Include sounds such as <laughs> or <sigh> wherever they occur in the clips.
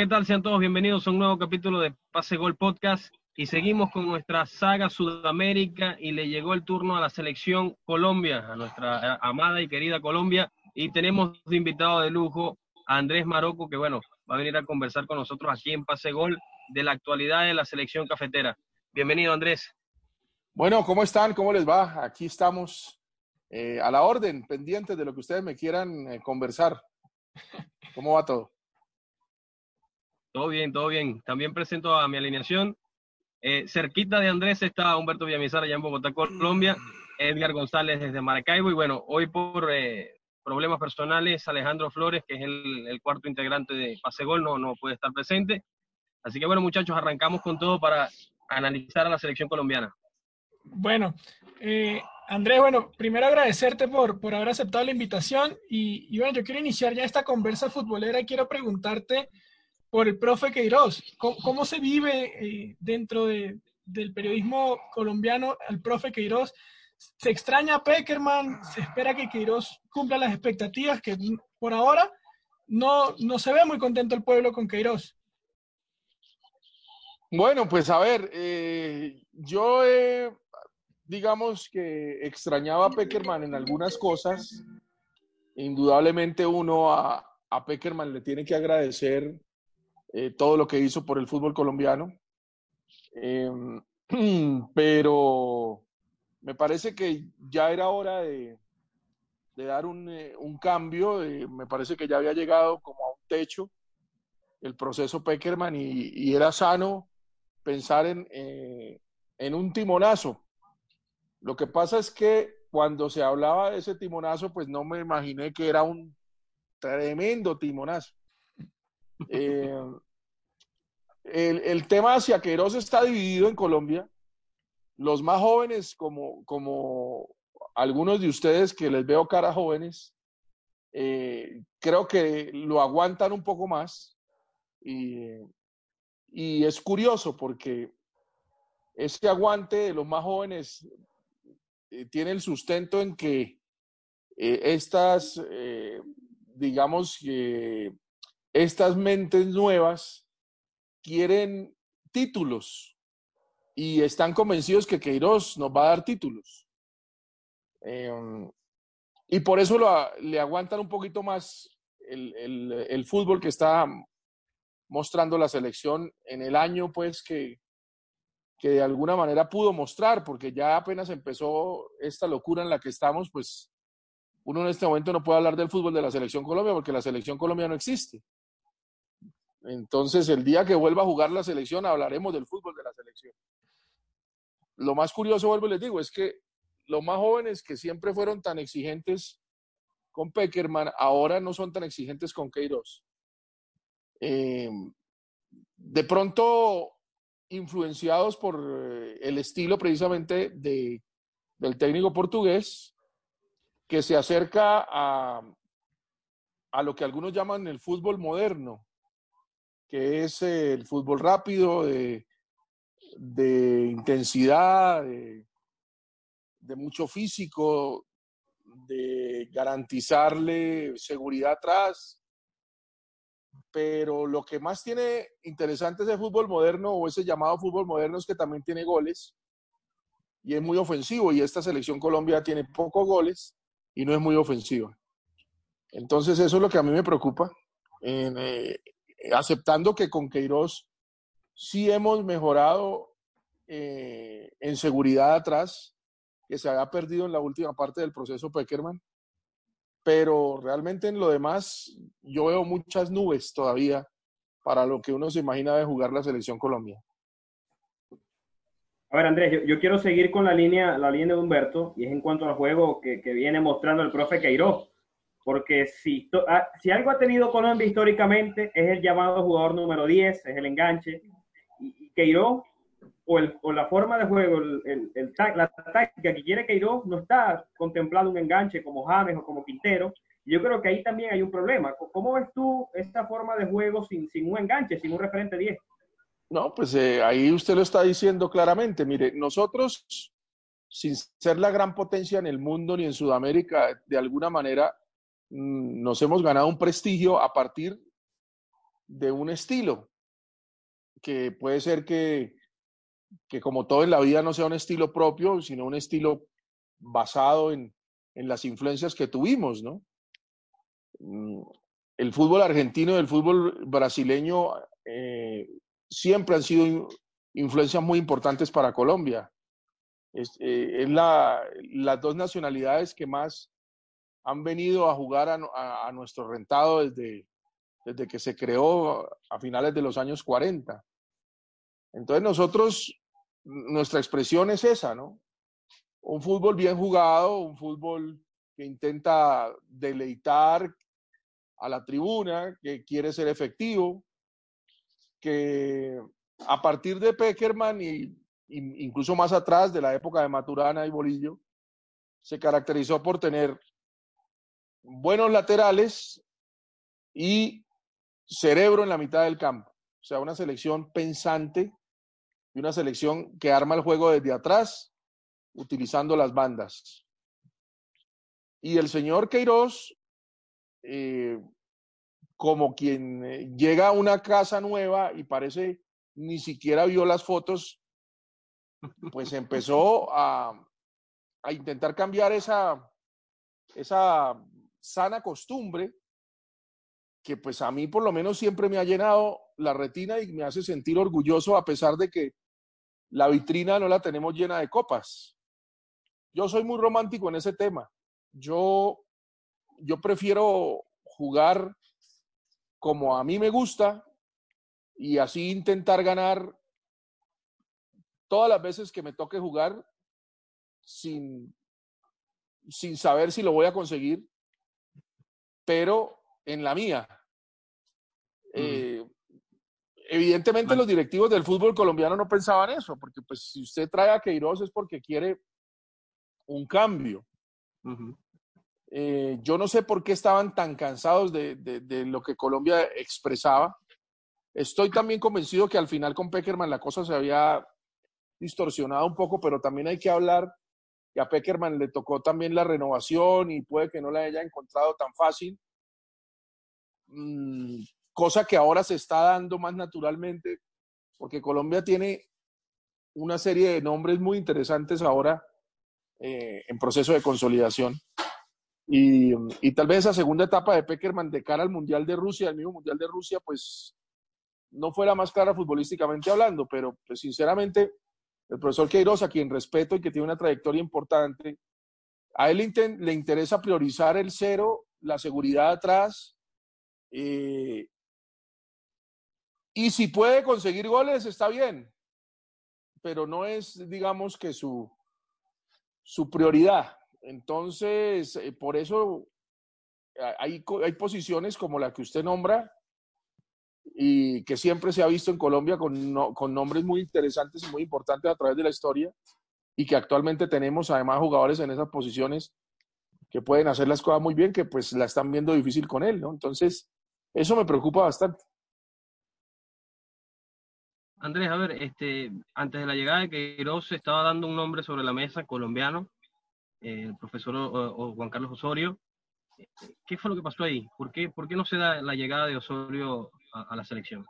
¿qué tal? Sean todos bienvenidos a un nuevo capítulo de Pase Gol Podcast y seguimos con nuestra saga Sudamérica y le llegó el turno a la selección Colombia, a nuestra eh, amada y querida Colombia y tenemos de invitado de lujo a Andrés Maroco que bueno, va a venir a conversar con nosotros aquí en Pase Gol de la actualidad de la selección cafetera. Bienvenido Andrés. Bueno, ¿cómo están? ¿Cómo les va? Aquí estamos eh, a la orden, pendientes de lo que ustedes me quieran eh, conversar. ¿Cómo va todo? Todo bien, todo bien. También presento a mi alineación. Eh, cerquita de Andrés está Humberto Villamizar allá en Bogotá, Colombia. Edgar González desde Maracaibo. Y bueno, hoy por eh, problemas personales, Alejandro Flores, que es el, el, cuarto integrante de Pase Gol, no, no puede estar presente. Así que bueno, muchachos, arrancamos con todo para analizar a la selección colombiana. Bueno, eh, Andrés, bueno, primero agradecerte por, por haber aceptado la invitación. Y, y bueno, yo quiero iniciar ya esta conversa futbolera y quiero preguntarte por el profe Queiroz. ¿Cómo, se vive eh, dentro de, del periodismo colombiano al profe Queiroz? ¿Se extraña a Peckerman? ¿Se espera que Queiroz cumpla las expectativas? Que por ahora no, no se ve muy contento el pueblo con Queiroz. Bueno, pues a ver, eh, yo eh, digamos que extrañaba a Peckerman en algunas cosas. Indudablemente uno a Peckerman le tiene que agradecer eh, todo lo que hizo por el fútbol colombiano. Eh, <clears throat> pero me parece que ya era hora de, dar un, eh, cambio. me parece que ya había llegado como a un techo el proceso Peckerman y, era sano pensar en, eh, en un timonazo. Lo que pasa es que cuando se hablaba de ese timonazo, pues no me imaginé que era un tremendo timonazo. Eh, el, el, tema hacia Queiroz está dividido en Colombia. Los más jóvenes, como, como algunos de ustedes que les veo cara jóvenes, eh, creo que lo aguantan un poco más. Y, y es curioso porque ese aguante de los más jóvenes eh, tiene el sustento en que estas, digamos que estas mentes nuevas quieren títulos y están convencidos que Queiroz nos va a dar títulos. Eh, y por eso lo, le aguantan un poquito más el, el, el, fútbol que está mostrando la selección en el año, pues que, que de alguna manera pudo mostrar, porque ya apenas empezó esta locura en la que estamos, pues uno en este momento no puede hablar del fútbol de la selección Colombia porque la selección Colombia no existe. Entonces, el día que vuelva a jugar la selección, hablaremos del fútbol de la selección. Lo más curioso, vuelvo y les digo, es que los más jóvenes que siempre fueron tan exigentes con Peckerman, ahora no son tan exigentes con Queiroz. Eh, de pronto, influenciados por eh, el estilo precisamente de, del técnico portugués, que se acerca a, a lo que algunos llaman el fútbol moderno, que es el fútbol rápido, de, intensidad, de, mucho físico, de garantizarle seguridad atrás. Pero lo que más tiene interesante ese fútbol moderno o ese llamado fútbol moderno es que también tiene goles y es muy ofensivo. Y esta selección Colombia tiene pocos goles y no es muy ofensiva. Entonces eso es lo que a mí me preocupa. Eh, aceptando que con Queiroz sí hemos mejorado eh, en seguridad atrás, que se había perdido en la última parte del proceso Peckerman. Pero realmente en lo demás, yo veo muchas nubes todavía para lo que uno se imagina de jugar la selección Colombia. A ver, Andrés, yo, quiero seguir con la línea, la línea de Humberto, y es en cuanto al juego que, que viene mostrando el profe Queiroz. Porque si, to, ah, si algo ha tenido Colombia históricamente es el llamado jugador número 10, es el enganche. Y, Queiroz, o, el, o, la forma de juego, el, el, el, la táctica que quiere Queiroz, no está contemplando un enganche como James o como Quintero. Yo creo que ahí también hay un problema. ¿Cómo ves tú esta forma de juego sin, sin un enganche, sin un referente 10? No, pues eh, ahí usted lo está diciendo claramente. Mire, nosotros, sin ser la gran potencia en el mundo ni en Sudamérica, de alguna manera nos hemos ganado un prestigio a partir de un estilo, que puede ser que, que como todo en la vida no sea un estilo propio, sino un estilo basado en, en las influencias que tuvimos, ¿no? Mm, el fútbol argentino y el fútbol brasileño eh, siempre han sido influencias muy importantes para Colombia. Es, eh, es la, las dos nacionalidades que más han venido a jugar a, nuestro rentado desde, desde que se creó a finales de los años 40. Entonces nosotros, nuestra expresión es esa, ¿no? Un fútbol bien jugado, un fútbol que intenta deleitar a la tribuna, que quiere ser efectivo, que a partir de Peckerman y, y, incluso más atrás de la época de Maturana y Bolillo, se caracterizó por tener buenos laterales y cerebro en la mitad del campo. O sea, una selección pensante y una selección que arma el juego desde atrás, utilizando las bandas. Y el señor Queiroz, eh, como quien eh, llega a una casa nueva y parece ni siquiera vio las fotos, pues empezó a, a intentar cambiar esa, esa sana costumbre que pues a mí por lo menos siempre me ha llenado la retina y me hace sentir orgulloso a pesar de que la vitrina no la tenemos llena de copas. Yo soy muy romántico en ese tema. Yo, yo prefiero jugar como a mí me gusta y así intentar ganar todas las veces que me toque jugar sin, sin saber si lo voy a conseguir, pero en la mía. Eh, evidentemente los directivos del fútbol colombiano no pensaban eso, porque pues si usted trae a Queiroz es porque quiere un cambio. Uh -huh. Eh, yo no sé por qué estaban tan cansados de, de, de, lo que Colombia expresaba. Estoy también convencido que al final con Peckerman la cosa se había distorsionado un poco, pero también hay que hablar que a Peckerman le tocó también la renovación y puede que no la haya encontrado tan fácil. Mm, cosa que ahora se está dando más naturalmente, porque Colombia tiene una serie de nombres muy interesantes ahora eh, en proceso de consolidación. Y, y, tal vez esa segunda etapa de Peckerman de cara al Mundial de Rusia, el mismo Mundial de Rusia, pues no fue la más clara futbolísticamente hablando, pero pues sinceramente el profesor Queiroz, a quien respeto y que tiene una trayectoria importante, a él le, interesa priorizar el cero, la seguridad atrás, eh, y si puede conseguir goles, está bien, pero no es, digamos, que su, su prioridad. Entonces, eh, por eso hay, hay posiciones como la que usted nombra y que siempre se ha visto en Colombia con, no, con nombres muy interesantes y muy importantes a través de la historia y que actualmente tenemos además jugadores en esas posiciones que pueden hacer las cosas muy bien, que pues la están viendo difícil con él, ¿no? Entonces, eso me preocupa bastante. Andrés, a ver, este, antes de la llegada de Queiroz se estaba dando un nombre sobre la mesa colombiano, eh, el profesor o, o Juan Carlos Osorio. ¿Qué fue lo que pasó ahí? ¿Por qué, por qué no se da la llegada de Osorio a, la selección?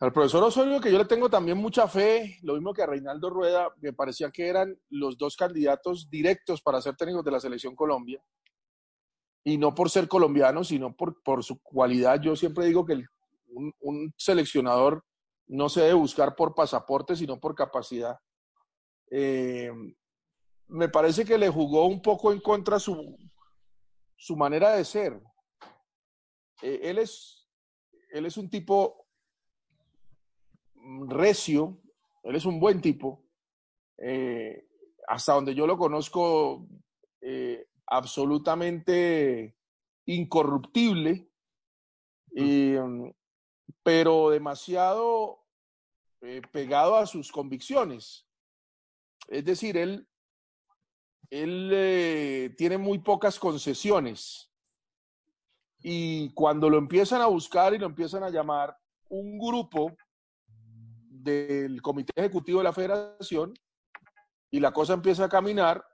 Al profesor Osorio, que yo le tengo también mucha fe, lo mismo que a Reinaldo Rueda, me parecía que eran los dos candidatos directos para ser técnicos de la selección Colombia. Y no por ser colombiano, sino por, por su cualidad. Yo siempre digo que el, un, un seleccionador no se debe buscar por pasaporte, sino por capacidad. eh, me parece que le jugó un poco en contra su, su manera de ser. Eh, él, es, él es un tipo recio, él es un buen tipo. eh, hasta donde yo lo conozco, eh, absolutamente incorruptible, eh, pero demasiado pegado a sus convicciones. Es decir, él, él tiene muy pocas concesiones. Y cuando lo empiezan a buscar y lo empiezan a llamar, un grupo del Comité Ejecutivo de la Federación, y la cosa empieza a caminar,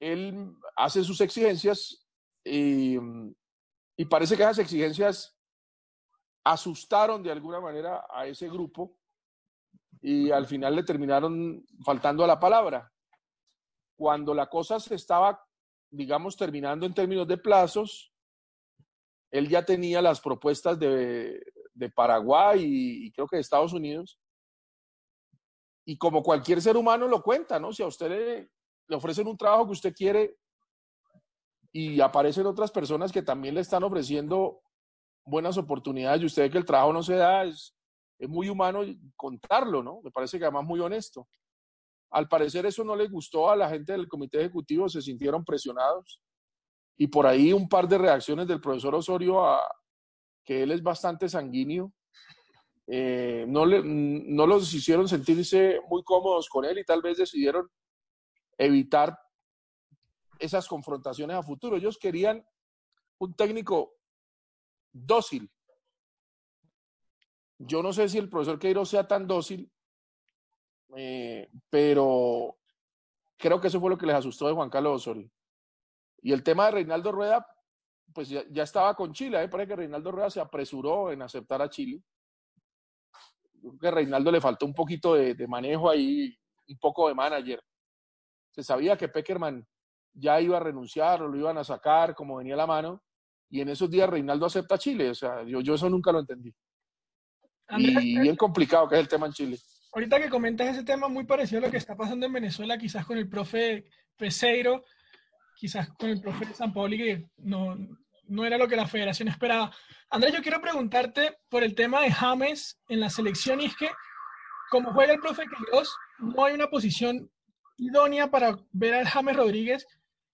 él hace sus exigencias y, parece que esas exigencias asustaron de alguna manera a ese grupo y al final le terminaron faltando a la palabra. Cuando la cosa se estaba, digamos, terminando en términos de plazos, él ya tenía las propuestas de, Paraguay y, creo que de Estados Unidos. Y como cualquier ser humano lo cuenta, ¿no? Si a usted le, ofrecen un trabajo que usted quiere y aparecen otras personas que también le están ofreciendo buenas oportunidades y usted ve que el trabajo no se da, es, es muy humano contarlo, ¿no? Me parece que además muy honesto. Al parecer eso no le gustó a la gente del comité ejecutivo, se sintieron presionados y por ahí un par de reacciones del profesor Osorio a que él es bastante sanguíneo. eh, no, le, no los hicieron sentirse muy cómodos con él y tal vez decidieron evitar esas confrontaciones a futuro. Ellos querían un técnico dócil. Yo no sé si el profesor Queiroz sea tan dócil, eh, pero creo que eso fue lo que les asustó de Juan Carlos Osorio. Y el tema de Reinaldo Rueda, pues ya, ya estaba con Chile. A me parece que Reinaldo Rueda se apresuró en aceptar a Chile. Creo que a Reinaldo le faltó un poquito de, de manejo ahí, un poco de manager. Se sabía que Peckerman ya iba a renunciar o lo iban a sacar como venía la mano. Y en esos días Reinaldo acepta a Chile. O sea, yo, yo eso nunca lo entendí. Andrés, Y bien complicado que es el tema en Chile. ahorita que comentas ese tema muy parecido a lo que está pasando en Venezuela, quizás con el profe Peseiro, quizás con el profe San Paoli, que no, no era lo que la federación esperaba. Andrés, yo quiero preguntarte por el tema de James en la selección y es que, como juega el profe Queiroz, no hay una posición idónea para ver al James Rodríguez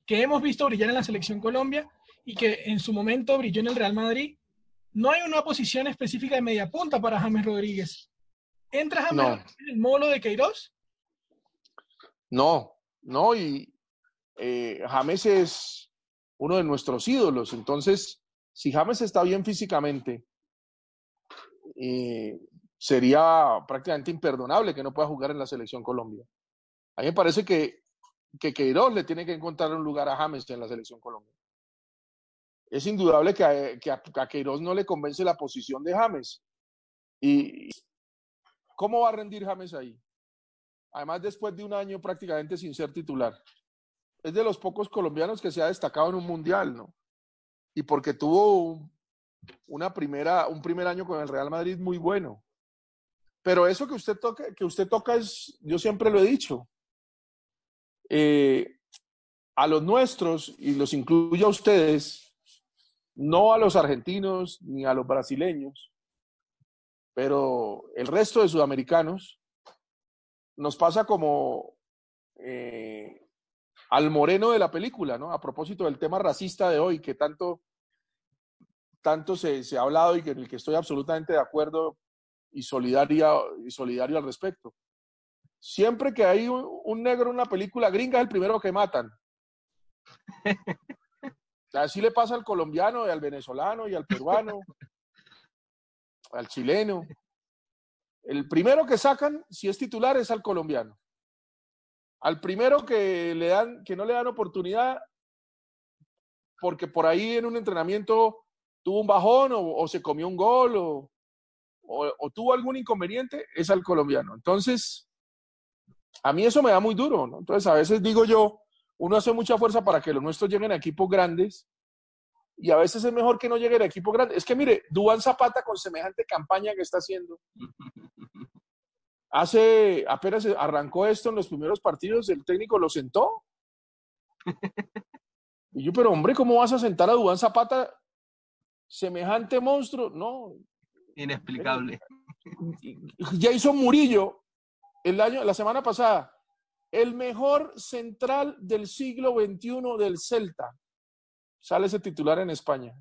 que hemos visto brillar en la selección Colombia y que en su momento brilló en el Real Madrid. No hay una posición específica de media punta para James Rodríguez. ¿Entra James No. En el módulo de Queiroz? No, no, y eh, James es uno de nuestros ídolos. Entonces, si James está bien físicamente, eh, sería prácticamente imperdonable que no pueda jugar en la selección Colombia. A mí me parece que, que Queiroz le tiene que encontrar un lugar a James en la selección Colombia. Es indudable que que a Queiroz no le convence la posición de James. ¿Y cómo va a rendir James ahí? Además, después de un año prácticamente sin ser titular. Es de los pocos colombianos que se ha destacado en un mundial, ¿no? Y porque tuvo un, una primera, un primer año con el Real Madrid muy bueno. Pero eso que usted toca, que usted toca es, yo siempre lo he dicho, eh, a los nuestros, y los incluyo a ustedes, no a los argentinos ni a los brasileños, pero el resto de sudamericanos, nos pasa como eh, al moreno de la película, ¿no? A propósito del tema racista de hoy, que tanto, tanto se, se ha hablado y que en el que estoy absolutamente de acuerdo y solidario, y solidario al respecto. Siempre que hay un, un negro en una película gringa es el primero que matan. <laughs> Así le pasa al colombiano y al venezolano y al peruano, al chileno. El primero que sacan, si es titular, es al colombiano. Al primero que le dan, que no le dan oportunidad, porque por ahí en un entrenamiento tuvo un bajón o, se comió un gol o, tuvo algún inconveniente, es al colombiano. Entonces, a mí eso me da muy duro, ¿no? Entonces, a veces digo yo, uno hace mucha fuerza para que los nuestros lleguen a equipos grandes y a veces es mejor que no lleguen a equipos grandes. Es que mire, Dubán Zapata con semejante campaña que está haciendo, hace, apenas arrancó esto en los primeros partidos, el técnico lo sentó. <laughs> Y yo, pero hombre, ¿cómo vas a sentar a Dubán Zapata semejante monstruo? No. Inexplicable. Jason Murillo, el año, la semana pasada, el mejor central del siglo XXI del Celta. Sale ese titular en España.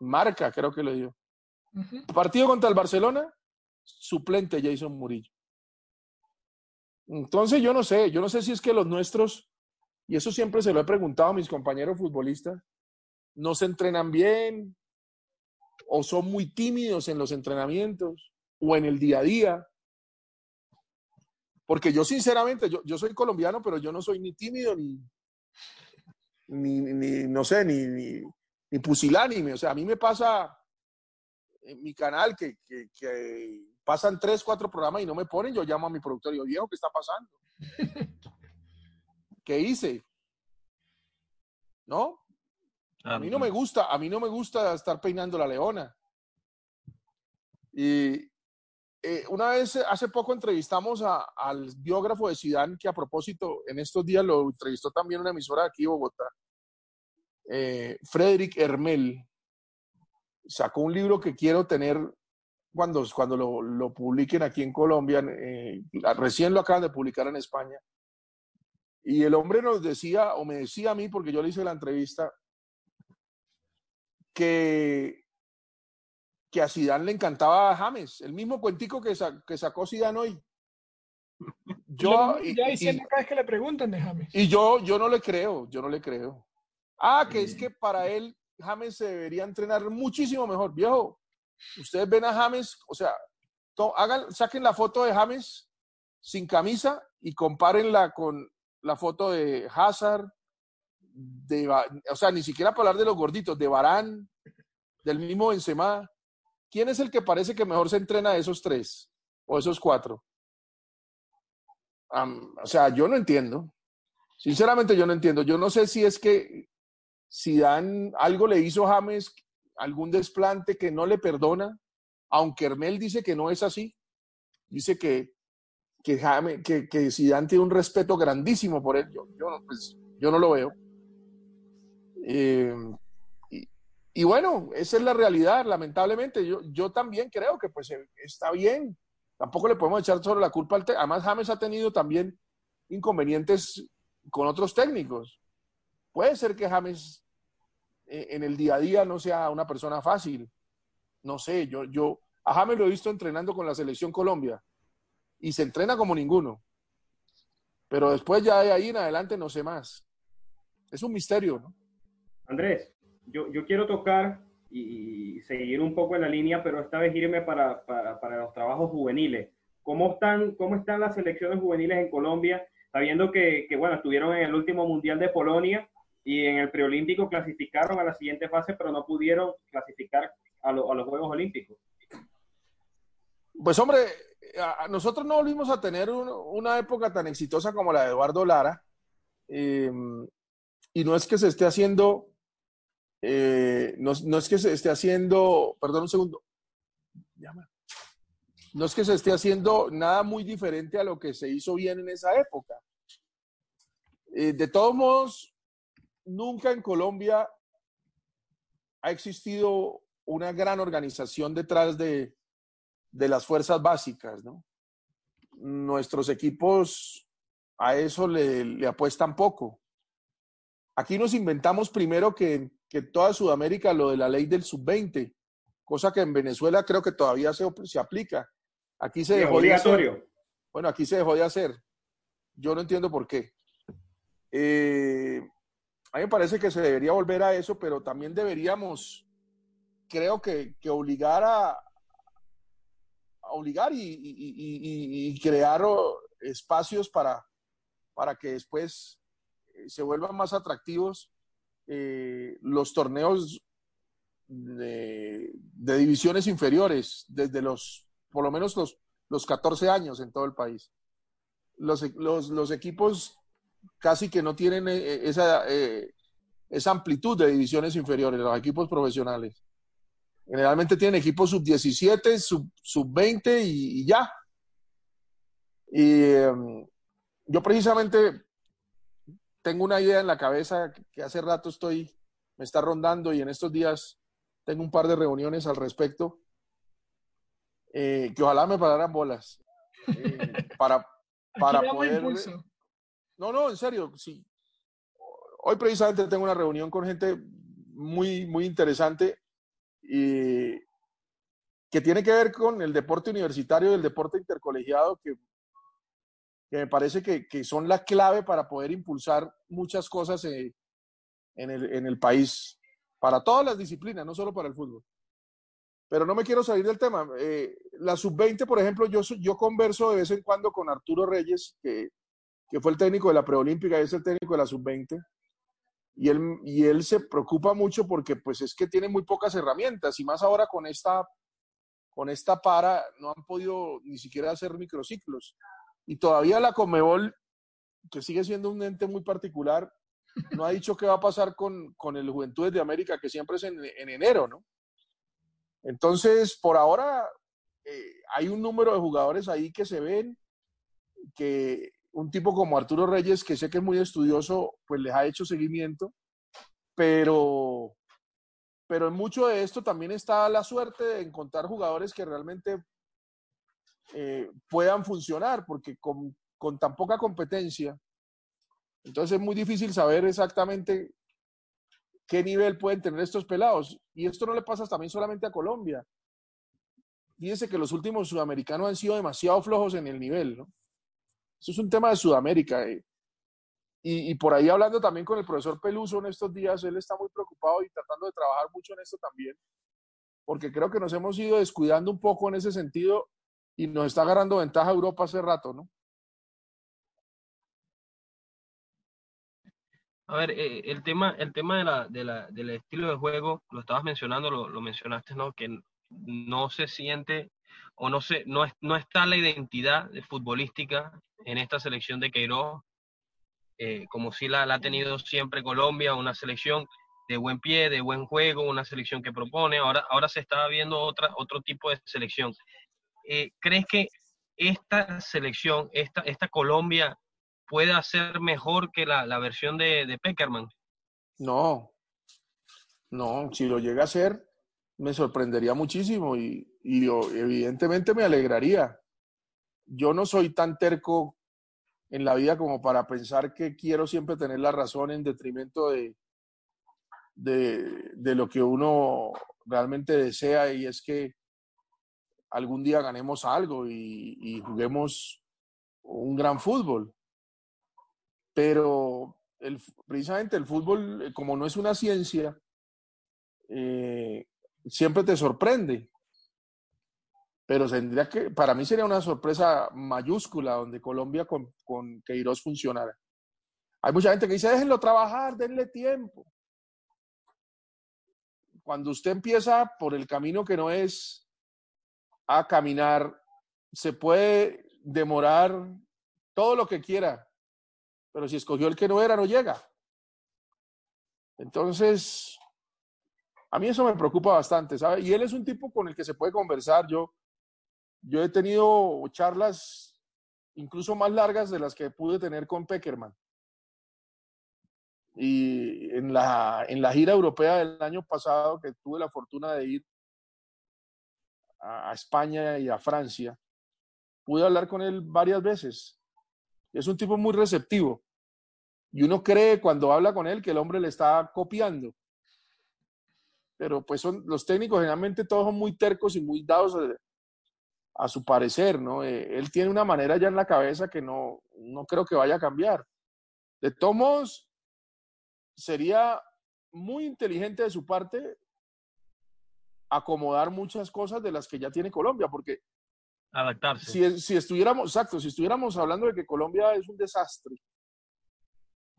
Marca, creo que le dio. Partido contra el Barcelona, suplente Jason Murillo. Entonces yo no sé, yo no sé si es que los nuestros, y eso siempre se lo he preguntado a mis compañeros futbolistas, no se entrenan bien o son muy tímidos en los entrenamientos o en el día a día. Porque yo sinceramente, yo, yo soy colombiano, pero yo no soy ni tímido ni, ni, ni- no sé, ni, ni, ni pusilánime. O sea, a mí me pasa en mi canal que, que- que pasan tres, cuatro programas y no me ponen, yo llamo a mi productor y digo, viejo, ¿qué está pasando? <laughs> ¿Qué hice? ¿No? A mí no me gusta, a mí no me gusta estar peinando la leona. Y eh, una vez, hace poco entrevistamos a- al biógrafo de Sidán, que a propósito, en estos días lo entrevistó también una emisora de aquí, Bogotá, eh, Frederick Hermel. Sacó un libro que quiero tener cuando, cuando lo, lo publiquen aquí en Colombia. eh, recién lo acaban de publicar en España. Y el hombre nos decía, o me decía a mí, porque yo le hice la entrevista, que, que a Zidane le encantaba a James, el mismo cuentico que, sa- que sacó Zidane hoy. <laughs> Yo, y, ya y- diciendo cada vez que le preguntan de James. y yo, yo no le creo, yo no le creo. Ah, que es que para él James se debería entrenar muchísimo mejor. Viejo, ustedes ven a James, o sea, hagan, saquen la foto de James sin camisa y compárenla con la foto de Hazard, de, o sea, ni siquiera para hablar de los gorditos, de Barán, del mismo Benzema. ¿Quién es el que parece que mejor se entrena de esos tres o esos cuatro? O sea, yo no entiendo. Sinceramente yo no entiendo. Yo no sé si es que si dan algo le hizo James, algún desplante que no le perdona, aunque Hermel dice que no es así. Dice que, que, James, que, que Zidane tiene un respeto grandísimo por él. Yo, yo, no, pues, yo no lo veo. Eh, y, bueno, esa es la realidad, lamentablemente. Yo, yo también creo que pues está bien. Tampoco le podemos echar solo la culpa al. Además, James ha tenido también inconvenientes con otros técnicos. Puede ser que James eh, en el día a día no sea una persona fácil. No sé, yo, yo a James lo he visto entrenando con la selección Colombia y se entrena como ninguno. Pero después ya de ahí en adelante no sé más. Es un misterio. Andrés, yo, yo quiero tocar y, y seguir un poco en la línea, pero esta vez irme para, para, para los trabajos juveniles. ¿Cómo están, ¿Cómo están las selecciones juveniles en Colombia? Sabiendo que, que, bueno, estuvieron en el último Mundial de Polonia y en el preolímpico clasificaron a la siguiente fase, pero no pudieron clasificar a, lo- a los Juegos Olímpicos. Pues hombre, nosotros no volvimos a tener un- una época tan exitosa como la de Eduardo Lara. eh, y no es que se esté haciendo, eh, no, no es que se esté haciendo, perdón un segundo, llama. no es que se esté haciendo nada muy diferente a lo que se hizo bien en esa época. Eh, de todos modos, nunca en Colombia ha existido una gran organización detrás de, de las fuerzas básicas, ¿no? Nuestros equipos a eso le, le apuestan poco. Aquí nos inventamos primero que, que toda Sudamérica lo de la ley del sub-20, cosa que en Venezuela creo que todavía se, se aplica. Aquí se dejó de hacer. obligatorio. Bueno, aquí se dejó de hacer. Yo no entiendo por qué. Eh, a mí me parece que se debería volver a eso, pero también deberíamos, creo que, obligar a, obligar y, crear espacios para, para que después eh, se vuelvan más atractivos eh, los torneos de, divisiones inferiores, desde los, por lo menos los, los 14 años en todo el país. Los, los equipos casi que no tienen eh, esa, eh, esa amplitud de divisiones inferiores, los equipos profesionales. Generalmente tienen equipos sub-17, sub- sub-20 y, y ya. Y eh, yo precisamente tengo una idea en la cabeza que hace rato estoy, me está rondando y en estos días tengo un par de reuniones al respecto, eh, que ojalá me pararan bolas eh, para, <laughs> para poder... No, no, en serio, sí. Hoy precisamente tengo una reunión con gente muy, muy interesante y que tiene que ver con el deporte universitario y el deporte intercolegiado, que, me parece que, son la clave para poder impulsar muchas cosas eh, en, el, en el país, para todas las disciplinas, no solo para el fútbol. Pero no me quiero salir del tema. Eh, la sub-20, por ejemplo, yo, yo converso de vez en cuando con Arturo Reyes, que, que fue el técnico de la preolímpica y es el técnico de la sub-20 y él, y él se preocupa mucho porque pues es que tiene muy pocas herramientas y más ahora con esta, con esta para no han podido ni siquiera hacer microciclos. Y todavía la Comebol, que sigue siendo un ente muy particular, no ha dicho qué va a pasar con, con el Juventudes de América, que siempre es en, en enero, ¿no? Entonces, por ahora eh, hay un número de jugadores ahí que se ven, que un tipo como Arturo Reyes, que sé que es muy estudioso, pues les ha hecho seguimiento, pero, pero en mucho de esto también está la suerte de encontrar jugadores que realmente eh, puedan funcionar, porque con, con tan poca competencia, entonces es muy difícil saber exactamente qué nivel pueden tener estos pelados. Y esto no le pasa también solamente a Colombia. Fíjense que los últimos sudamericanos han sido demasiado flojos en el nivel, ¿no? Eso es un tema de Sudamérica. Eh. Y, por ahí hablando también con el profesor Peluso en estos días, él está muy preocupado y tratando de trabajar mucho en esto también, porque creo que nos hemos ido descuidando un poco en ese sentido y nos está agarrando ventaja Europa hace rato, ¿no? A ver, eh, el tema, el tema de la, de la, del estilo de juego, lo estabas mencionando, lo mencionaste, ¿no? Que no se siente o no, se, no, no está la identidad futbolística en esta selección de Queiroz, eh, como si la, ha tenido siempre Colombia, una selección de buen pie, de buen juego, una selección que propone. Ahora, ahora se está viendo otra, otro tipo de selección. Eh, ¿Crees que esta selección, esta, esta Colombia, puede ser mejor que la, la versión de, de Peckerman? No, no, si lo llega a ser, me sorprendería muchísimo y, y yo, evidentemente me alegraría yo no soy tan terco en la vida como para pensar que quiero siempre tener la razón en detrimento de, de, lo que uno realmente desea y es que algún día ganemos algo y, juguemos un gran fútbol. Pero el, precisamente el fútbol, como no es una ciencia, eh, siempre te sorprende pero tendría que, para mí sería una sorpresa mayúscula donde Colombia con, con Queiroz funcionara. Hay mucha gente que dice, déjenlo trabajar, denle tiempo. Cuando usted empieza por el camino que no es a caminar, se puede demorar todo lo que quiera, pero si escogió el que no era, no llega. Entonces, a mí eso me preocupa bastante, ¿sabe? Y él es un tipo con el que se puede conversar. Yo, yo he tenido charlas incluso más largas de las que pude tener con Peckerman. Y en la, en la gira europea del año pasado, que tuve la fortuna de ir a, España y a Francia, pude hablar con él varias veces. Es un tipo muy receptivo. Y uno cree cuando habla con él que el hombre le está copiando. Pero pues son, los técnicos generalmente todos muy tercos y muy dados a, su parecer, ¿no? Eh, él tiene una manera ya en la cabeza que no, no creo que vaya a cambiar. De todos modos, sería muy inteligente de su parte acomodar muchas cosas de las que ya tiene Colombia, porque adaptarse. Si, si estuviéramos, exacto, si estuviéramos hablando de que Colombia es un desastre,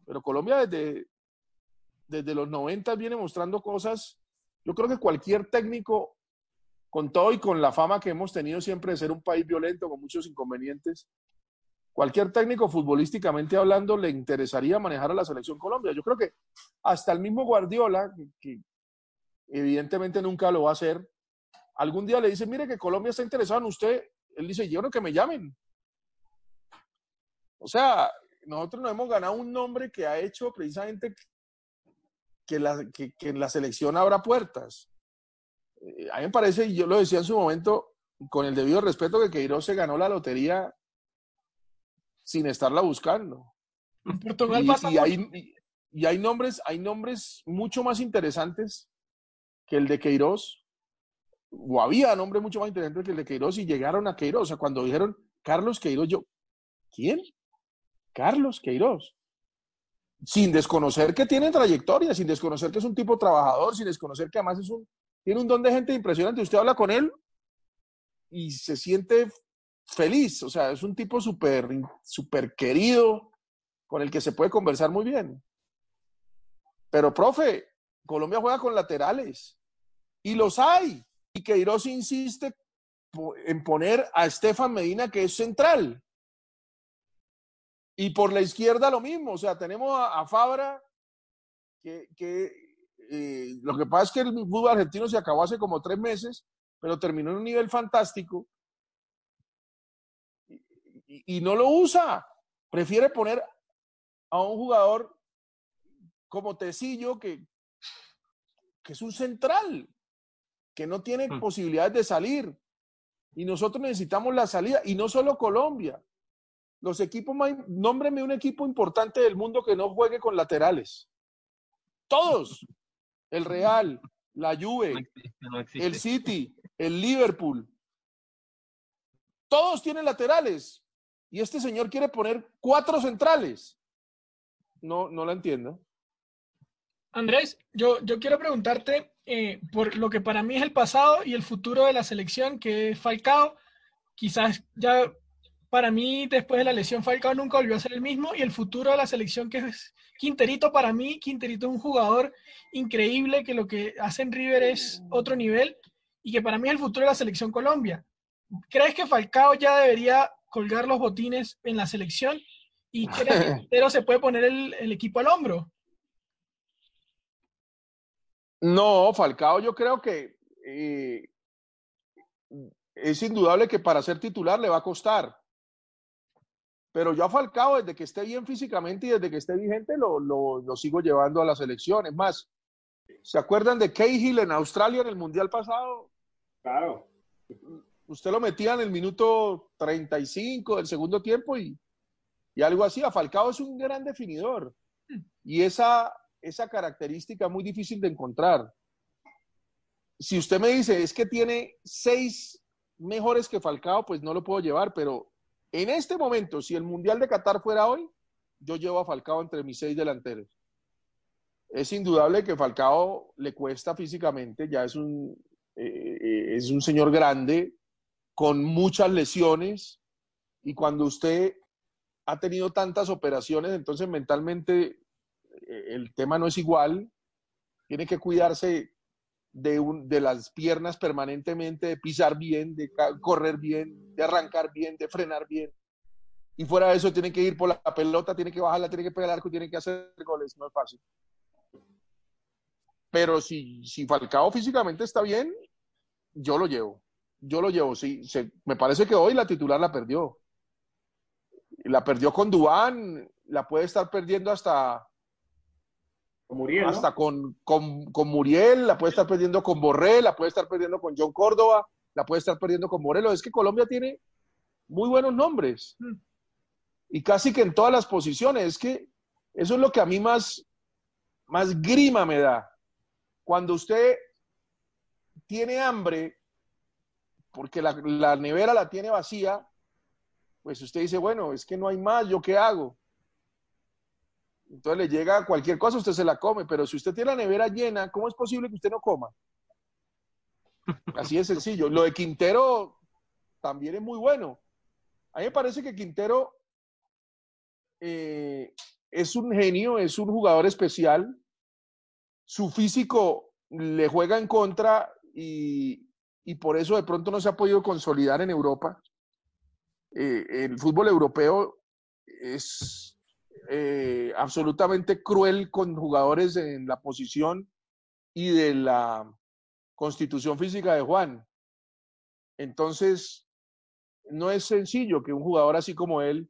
pero Colombia desde, desde los 90 viene mostrando cosas, yo creo que cualquier técnico con todo y con la fama que hemos tenido siempre de ser un país violento con muchos inconvenientes, cualquier técnico futbolísticamente hablando le interesaría manejar a la selección Colombia. Yo creo que hasta el mismo Guardiola, que, evidentemente nunca lo va a hacer, algún día le dice, mire que Colombia está interesado en usted, él dice, yo no que me llamen. O sea, nosotros nos hemos ganado un nombre que ha hecho precisamente que, que, que en la selección abra puertas. Eh, a mí me parece, y yo lo decía en su momento, con el debido respeto, que Queiroz se ganó la lotería sin estarla buscando. En Portugal Y, pasa y mucho. hay, y- y hay nombres, hay nombres mucho más interesantes que el de Queiroz, o había nombres mucho más interesantes que el de Queiroz, y llegaron a Queiroz. O sea, cuando dijeron Carlos Queiroz, yo, ¿quién? Carlos Queiroz. Sin desconocer que tiene trayectoria, sin desconocer que es un tipo trabajador, sin desconocer que además es un, tiene un don de gente impresionante. Usted habla con él y se siente feliz. O sea, es un tipo súper súper querido, con el que se puede conversar muy bien. Pero, profe, Colombia juega con laterales y los hay. Y Queiroz insiste en poner a Estefan Medina, que es central. Y por la izquierda lo mismo. O sea, tenemos a, Fabra, que, eh, lo que pasa es que el fútbol argentino se acabó hace como tres meses, pero terminó en un nivel fantástico. Y, y- y no lo usa. Prefiere poner a un jugador como Tecillo, que, que es un central, que no tiene Mm. posibilidades de salir. Y nosotros necesitamos la salida, y no solo Colombia. Los equipos más, nómbreme un equipo importante del mundo que no juegue con laterales. Todos. El Real, la No Juve, existe, no existe. el City, el Liverpool. Todos tienen laterales. Y este señor quiere poner cuatro centrales. No, no la entiendo. Andrés, yo, yo quiero preguntarte eh, por lo que para mí es el pasado y el futuro de la selección, que es Falcao. Quizás ya para mí, después de la lesión, Falcao nunca volvió a ser el mismo. Y el futuro de la selección, que es Quinterito, para mí, Quinterito es un jugador increíble, que lo que hace en River es otro nivel y que para mí es el futuro de la selección Colombia. ¿Crees que Falcao ya debería colgar los botines en la selección? ¿Y <laughs> crees que Quintero se puede poner el- el equipo al hombro? No, Falcao, yo creo que eh, es indudable que para ser titular le va a costar. Pero yo a Falcao, desde que esté bien físicamente y desde que esté vigente, lo, lo- lo sigo llevando a la selección. Es más, ¿se acuerdan de Cahill en Australia en el Mundial pasado? Claro. Usted lo metía en el minuto 35 del segundo tiempo y, y algo así. A Falcao es un gran definidor. Y esa, esa característica es muy difícil de encontrar. Si usted me dice, es que tiene seis mejores que Falcao, pues no lo puedo llevar, pero en este momento, si el Mundial de Qatar fuera hoy, yo llevo a Falcao entre mis seis delanteros. Es indudable que Falcao le cuesta físicamente, ya es un, eh, es un señor grande, con muchas lesiones, y cuando usted ha tenido tantas operaciones, entonces mentalmente eh, el tema no es igual, tiene que cuidarse de, un- de las piernas permanentemente, de pisar bien, de correr bien, de arrancar bien, de frenar bien. Y fuera de eso tiene que ir por la pelota, tiene que bajarla, tiene que pegar tiene que hacer goles, no es fácil. Pero si, si Falcao físicamente está bien, yo lo llevo. Yo lo llevo. Sí, se- me parece que hoy la titular la perdió. La perdió con Dubán, la puede estar perdiendo hasta, Con Muriel, ¿no? hasta con, con, con Muriel, la puede estar perdiendo con Borré, la puede estar perdiendo con John Córdoba, la puede estar perdiendo con Morelos. Es que Colombia tiene muy buenos nombres Mm. y casi que en todas las posiciones. Es que eso es lo que a mí más, más grima me da. Cuando usted tiene hambre, porque la, la nevera la tiene vacía, pues usted dice, bueno, es que no hay más, ¿yo qué hago? Entonces le llega cualquier cosa, usted se la come, pero si usted tiene la nevera llena, ¿cómo es posible que usted no coma? Así de sencillo. Lo de Quintero también es muy bueno. A mí me parece que Quintero eh, es un genio, es un jugador especial. Su físico le juega en contra y, por eso de pronto no se ha podido consolidar en Europa. Eh, el fútbol europeo es eh, absolutamente cruel con jugadores en la posición y de la constitución física de Juan. Entonces, no es sencillo que un jugador así como él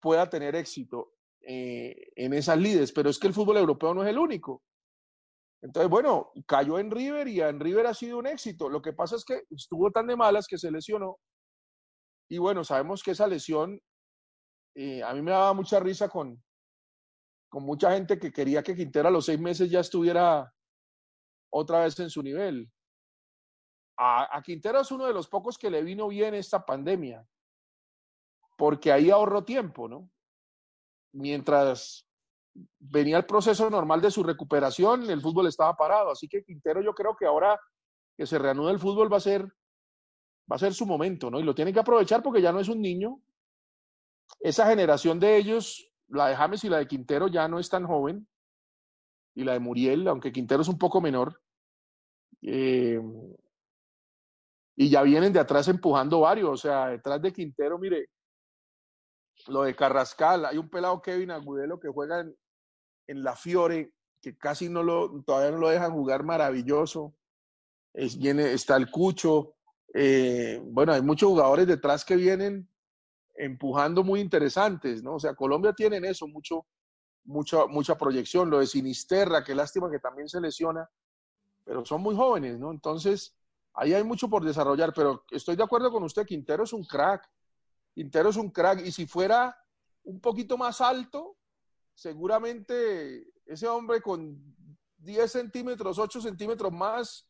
pueda tener éxito eh, en esas lides, pero es que el fútbol europeo no es el único. Entonces, bueno, cayó en River y en River ha sido un éxito. Lo que pasa es que estuvo tan de malas que se lesionó. Y bueno, sabemos que esa lesión, eh, a mí me daba mucha risa con, con mucha gente que quería que Quintero a los seis meses ya estuviera otra vez en su nivel. A, a Quintero es uno de los pocos que le vino bien esta pandemia, porque ahí ahorró tiempo, ¿no? Mientras venía el proceso normal de su recuperación, el fútbol estaba parado. Así que Quintero yo creo que ahora que se reanude el fútbol va a ser, va a ser su momento, ¿no? Y lo tiene que aprovechar porque ya no es un niño. Esa generación de ellos, la de James y la de Quintero, ya no es tan joven. Y la de Muriel, aunque Quintero es un poco menor. Eh, y ya vienen de atrás empujando varios. O sea, detrás de Quintero, mire, lo de Carrascal, hay un pelado Kevin Agudelo que juega en, en la Fiore, que casi no lo, todavía no lo dejan jugar maravilloso. Es, viene, está el Cucho. Eh, bueno, hay muchos jugadores detrás que vienen empujando muy interesantes, ¿no? O sea, Colombia tiene en eso mucho, mucha, mucha proyección. Lo de Sinisterra, qué lástima que también se lesiona, pero son muy jóvenes, ¿no? Entonces, ahí hay mucho por desarrollar, pero estoy de acuerdo con usted, Quintero es un crack. Quintero es un crack, y si fuera un poquito más alto, seguramente ese hombre con 10 centímetros, 8 centímetros más,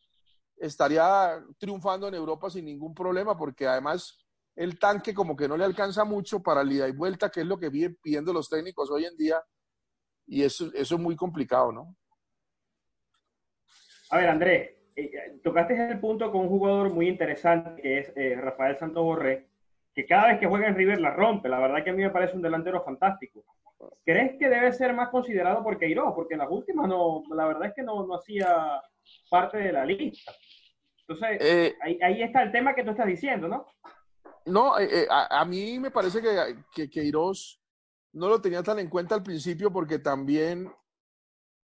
estaría triunfando en Europa sin ningún problema, porque además el tanque como que no le alcanza mucho para la ida y vuelta, que es lo que vienen pidiendo los técnicos hoy en día, y eso, eso es muy complicado, ¿no? A ver, Andrés, eh, tocaste el punto con un jugador muy interesante que es eh, Rafael Santos Borré, que cada vez que juega en River la rompe. La verdad que a mí me parece un delantero fantástico. ¿Crees que debe ser más considerado por Queiroz? Porque en las últimas no, la verdad es que no, no hacía parte de la lista. Entonces, Eh, ahí, ahí está el tema que tú estás diciendo, ¿no? No, eh, eh, a, a mí me parece que, que Queiroz no lo tenía tan en cuenta al principio porque también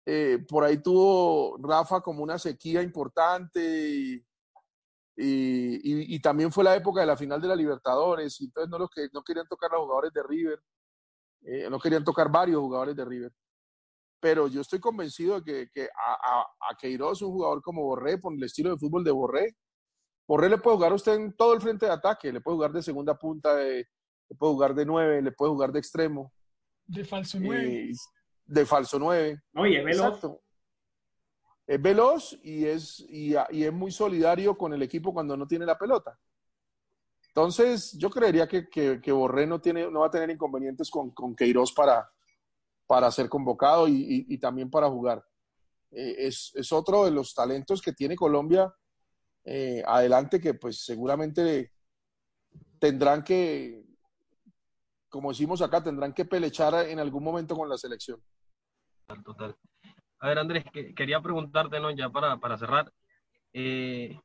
eh, por ahí tuvo Rafa como una sequía importante y, y- también fue la época de la final de la Libertadores y entonces no, los que, no querían tocar los jugadores de River, no querían tocar varios jugadores de River. Pero yo estoy convencido de que, que a, a, a Queiroz, un jugador como Borré, por el estilo de fútbol de Borré, Borré le puede jugar a usted en todo el frente de ataque, le puede jugar de segunda punta, de- le puede jugar de nueve, le puede jugar de extremo, De falso 9. eh, de falso nueve. Y es veloz. Exacto. Es veloz y es, y, es muy solidario con el equipo cuando no tiene la pelota. Entonces, yo creería que, que, que Borré no, tiene, no va a tener inconvenientes con, con Queiroz para, para ser convocado y, y- y también para jugar. Eh, es, es otro de los talentos que tiene Colombia eh, adelante que pues seguramente tendrán que, como decimos acá, tendrán que pelechar en algún momento con la selección. Total, total. A ver, Andrés, que- quería preguntarte, ¿no? Ya para, para cerrar, eh,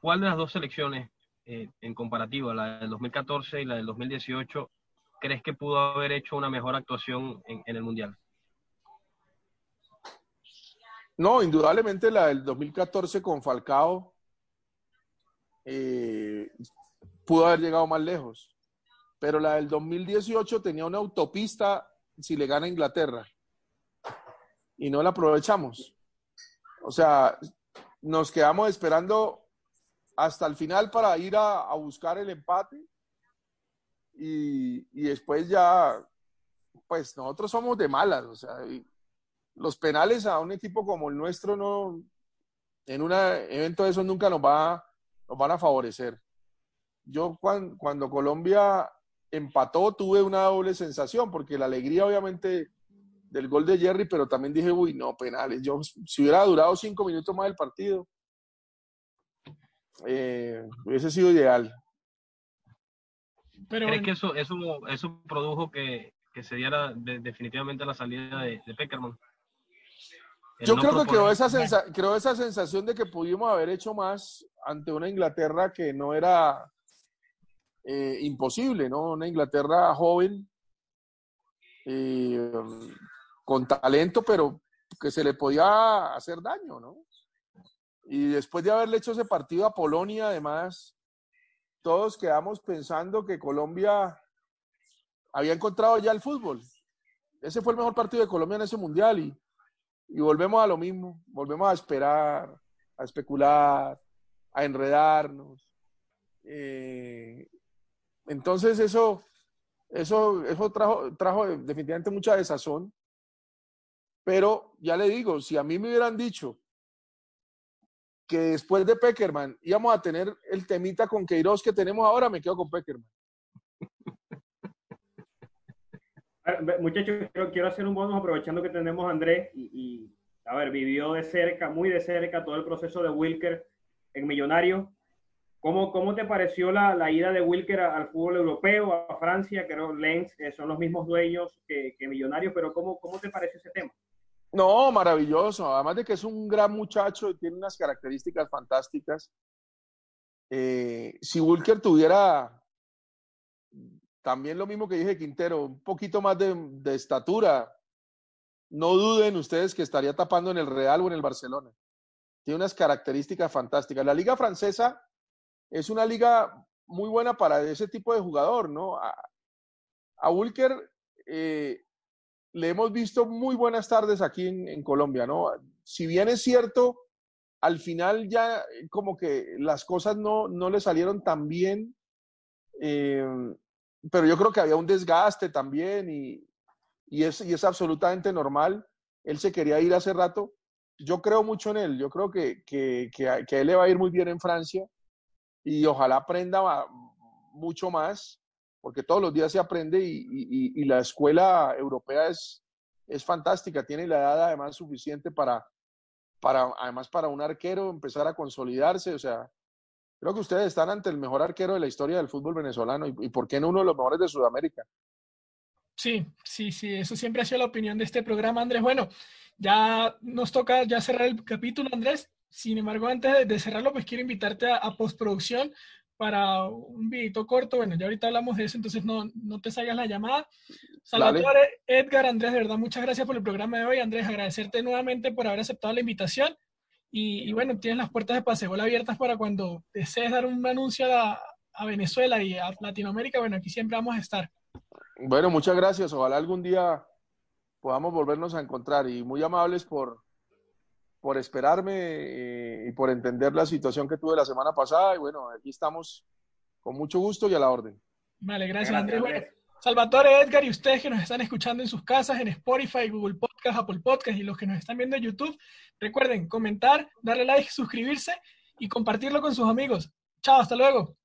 ¿cuál de las dos selecciones, eh, en comparativa, la del 2014 y la del 2018, crees que pudo haber hecho una mejor actuación en, en el Mundial? No, indudablemente la del 2014 con Falcao eh, pudo haber llegado más lejos, pero la del 2018 tenía una autopista si le gana Inglaterra. Y no la aprovechamos. O sea, nos quedamos esperando hasta el final para ir a, a buscar el empate. Y, después ya, pues nosotros somos de malas, o sea, los penales a un equipo como el nuestro no, en un evento de esos nunca nos, va, nos van a favorecer. Yo cuando, cuando Colombia empató tuve una doble sensación, porque la alegría obviamente del gol de Jerry, pero también dije, uy, no, penales. Yo, si hubiera durado cinco minutos más el partido, eh, hubiese sido ideal. Pero ¿Crees bueno, que eso, eso, eso produjo que, que se diera de- definitivamente la salida de, de Peckerman? Yo no creo que proponer- quedó esa, sensa- creo esa sensación de que pudimos haber hecho más ante una Inglaterra que no era eh, imposible, ¿no? Una Inglaterra joven, eh, con talento, pero que se le podía hacer daño, ¿no? Y después de haberle hecho ese partido a Polonia, además, todos quedamos pensando que Colombia había encontrado ya el fútbol. Ese fue el mejor partido de Colombia en ese mundial y, y volvemos a lo mismo, volvemos a esperar, a especular, a enredarnos. Eh, entonces eso, eso, eso trajo, trajo definitivamente mucha desazón. Pero ya le digo, si a mí me hubieran dicho que después de Peckerman íbamos a tener el temita con Queiroz que tenemos ahora, me quedo con Peckerman. Muchachos, quiero, hacer un bonus aprovechando que tenemos a Andrés y, a ver, vivió de cerca, muy de cerca todo el proceso de Wilker en Millonario. ¿Cómo, cómo te pareció la, la ida de Wilker al fútbol europeo, a Francia? Creo Lens eh, son los mismos dueños que, que Millonarios, pero ¿cómo, ¿cómo te pareció ese tema? No, maravilloso. Además de que es un gran muchacho y tiene unas características fantásticas. Eh, si Wilker tuviera también lo mismo que dije Quintero, un poquito más de, estatura, no duden ustedes que estaría tapando en el Real o en el Barcelona. Tiene unas características fantásticas. La liga francesa es una liga muy buena para ese tipo de jugador, ¿no? A, a eh, le hemos visto muy buenas tardes aquí en, Colombia, ¿no? Si bien es cierto, al final ya como que las cosas no, no le salieron tan bien, eh, pero yo creo que había un desgaste también y, y, es, y es absolutamente normal. Él se quería ir hace rato. Yo creo mucho en él, yo creo que, que, que, que a él le va a ir muy bien en Francia y ojalá aprenda mucho más, porque todos los días se aprende y, y, y la escuela europea es, es fantástica, tiene la edad además suficiente para, para, además para un arquero empezar a consolidarse, o sea, creo que ustedes están ante el mejor arquero de la historia del fútbol venezolano y, y por qué no uno de los mejores de Sudamérica. Sí, sí, sí, eso siempre ha sido la opinión de este programa, Andrés. Bueno, ya nos toca ya cerrar el capítulo, Andrés. Sin embargo, antes de cerrarlo, pues quiero invitarte a, a postproducción para un videito corto. Bueno, ya ahorita hablamos de eso, entonces no, no te salgas la llamada. Salvatore, Edgar, Andrés, de verdad, muchas gracias por el programa de hoy. Andrés, agradecerte nuevamente por haber aceptado la invitación. Y, y bueno, tienes las puertas de Pasegol abiertas para cuando desees dar un anuncio a, a Venezuela y a Latinoamérica. Bueno, aquí siempre vamos a estar. Bueno, muchas gracias. Ojalá algún día podamos volvernos a encontrar y muy amables por, por esperarme eh, y por entender la situación que tuve la semana pasada. Y bueno, aquí estamos con mucho gusto y a la orden. Vale, gracias, gracias Andrés. Bueno, Salvatore, Edgar y ustedes que nos están escuchando en sus casas, en Spotify, Google Podcast, Apple Podcast y los que nos están viendo en YouTube, recuerden comentar, darle like, suscribirse y compartirlo con sus amigos. Chao, hasta luego.